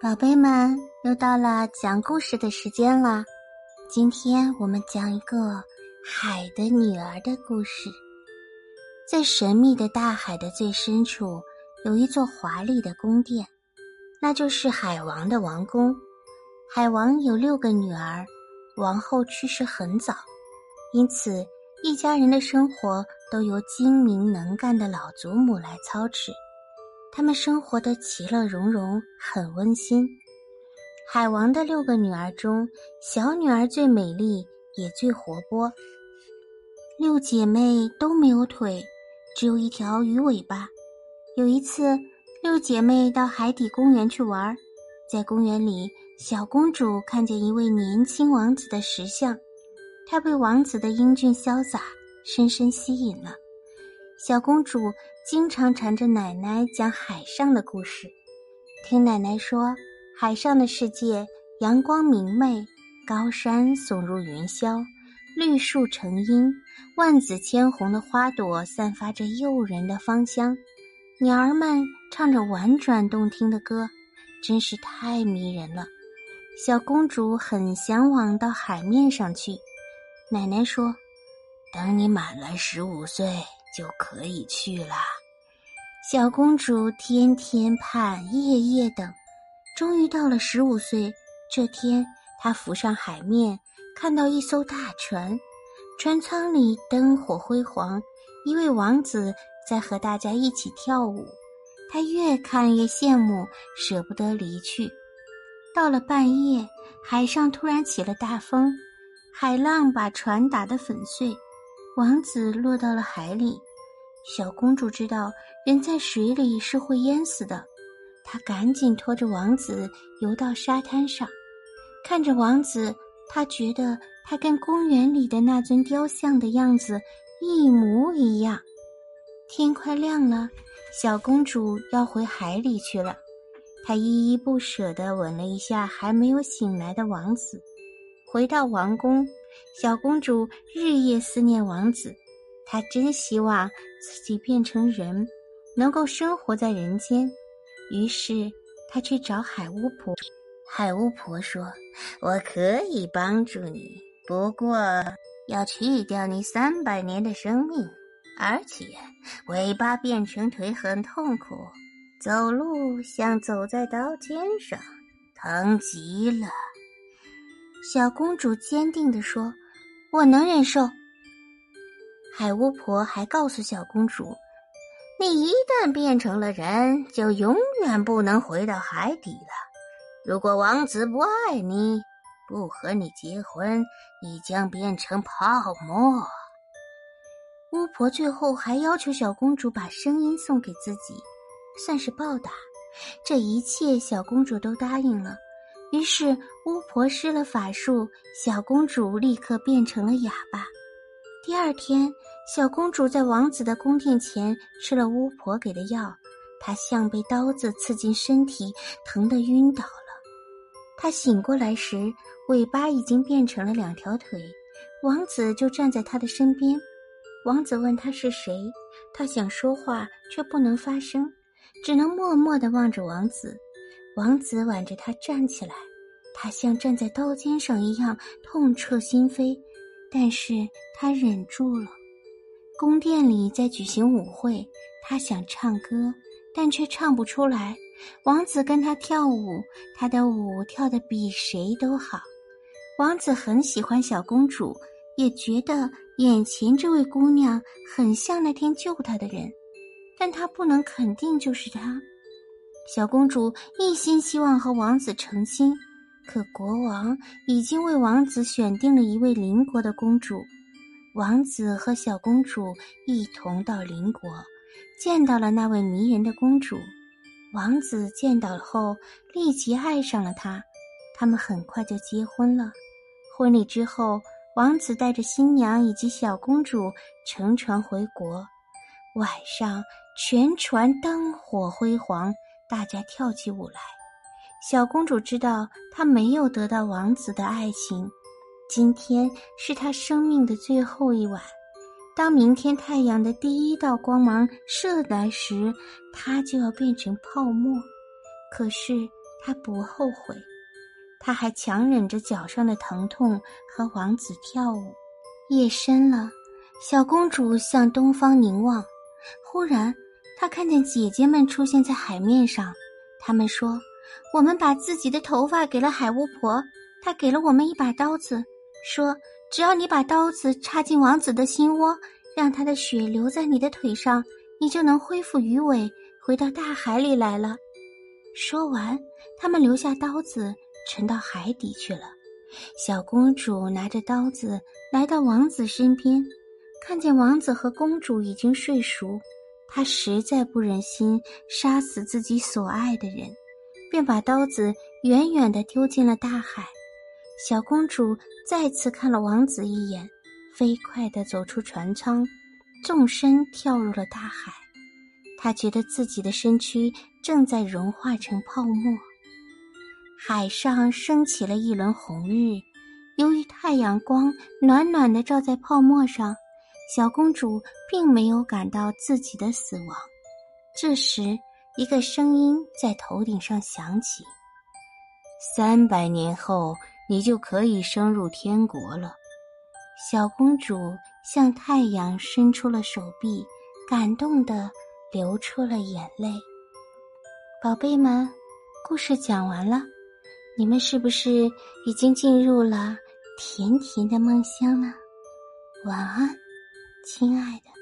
宝贝们，又到了讲故事的时间了。今天我们讲一个海的女儿的故事。在神秘的大海的最深处，有一座华丽的宫殿，那就是海王的王宫。海王有六个女儿，王后去世很早，因此一家人的生活都由精明能干的老祖母来操持。他们生活的其乐融融，很温馨。海王的六个女儿中，小女儿最美丽，也最活泼。六姐妹都没有腿，只有一条鱼尾巴。有一次，六姐妹到海底公园去玩，在公园里，小公主看见一位年轻王子的石像，她被王子的英俊潇洒深深吸引了。小公主经常缠着奶奶讲海上的故事，听奶奶说，海上的世界阳光明媚，高山耸入云霄，绿树成荫，万紫千红的花朵散发着诱人的芳香，鸟儿们唱着婉转动听的歌，真是太迷人了。小公主很向往到海面上去。奶奶说：“等你满了十五岁。”就可以去了。小公主天天盼，夜夜等，终于到了十五岁。这天，她浮上海面，看到一艘大船，船舱里灯火辉煌，一位王子在和大家一起跳舞。她越看越羡慕，舍不得离去。到了半夜，海上突然起了大风，海浪把船打得粉碎。王子落到了海里，小公主知道人在水里是会淹死的，她赶紧拖着王子游到沙滩上，看着王子，她觉得他跟公园里的那尊雕像的样子一模一样。天快亮了，小公主要回海里去了，她依依不舍地吻了一下还没有醒来的王子，回到王宫。小公主日夜思念王子，她真希望自己变成人，能够生活在人间。于是，他去找海巫婆。海巫婆说：“我可以帮助你，不过要去掉你三百年的生命，而且尾巴变成腿很痛苦，走路像走在刀尖上，疼极了。”小公主坚定地说：“我能忍受。”海巫婆还告诉小公主：“你一旦变成了人，就永远不能回到海底了。如果王子不爱你，不和你结婚，你将变成泡沫。”巫婆最后还要求小公主把声音送给自己，算是报答。这一切，小公主都答应了。于是巫婆施了法术，小公主立刻变成了哑巴。第二天，小公主在王子的宫殿前吃了巫婆给的药，她像被刀子刺进身体，疼得晕倒了。她醒过来时，尾巴已经变成了两条腿，王子就站在她的身边。王子问她是谁，她想说话却不能发声，只能默默地望着王子。王子挽着她站起来，他像站在刀尖上一样痛彻心扉，但是他忍住了。宫殿里在举行舞会，他想唱歌，但却唱不出来。王子跟他跳舞，他的舞跳得比谁都好。王子很喜欢小公主，也觉得眼前这位姑娘很像那天救他的人，但他不能肯定就是她。小公主一心希望和王子成亲，可国王已经为王子选定了一位邻国的公主。王子和小公主一同到邻国，见到了那位迷人的公主。王子见到后立即爱上了她，他们很快就结婚了。婚礼之后，王子带着新娘以及小公主乘船回国。晚上，全船灯火辉煌。大家跳起舞来，小公主知道她没有得到王子的爱情。今天是她生命的最后一晚，当明天太阳的第一道光芒射来时，他就要变成泡沫。可是她不后悔。她还强忍着脚上的疼痛和王子跳舞。夜深了，小公主向东方凝望，忽然，她看见姐姐们出现在海面上。她们说：“我们把自己的头发给了海巫婆，她给了我们一把刀子，说只要你把刀子插进王子的心窝，让他的血流在你的腿上，你就能恢复鱼尾，回到大海里来了。”说完，他们留下刀子。沉到海底去了。小公主拿着刀子来到王子身边，看见王子和公主已经睡熟，她实在不忍心杀死自己所爱的人，便把刀子远远地丢进了大海。小公主再次看了王子一眼，飞快地走出船舱，纵身跳入了大海。她觉得自己的身躯正在融化成泡沫。海上升起了一轮红日，由于太阳光暖暖的照在泡沫上，小公主并没有感到自己的死亡。这时，一个声音在头顶上响起：“三百年后，你就可以升入天国了。”小公主向太阳伸出了手臂，感动的流出了眼泪。宝贝们，故事讲完了。你们是不是已经进入了甜甜的梦乡了？晚安，亲爱的。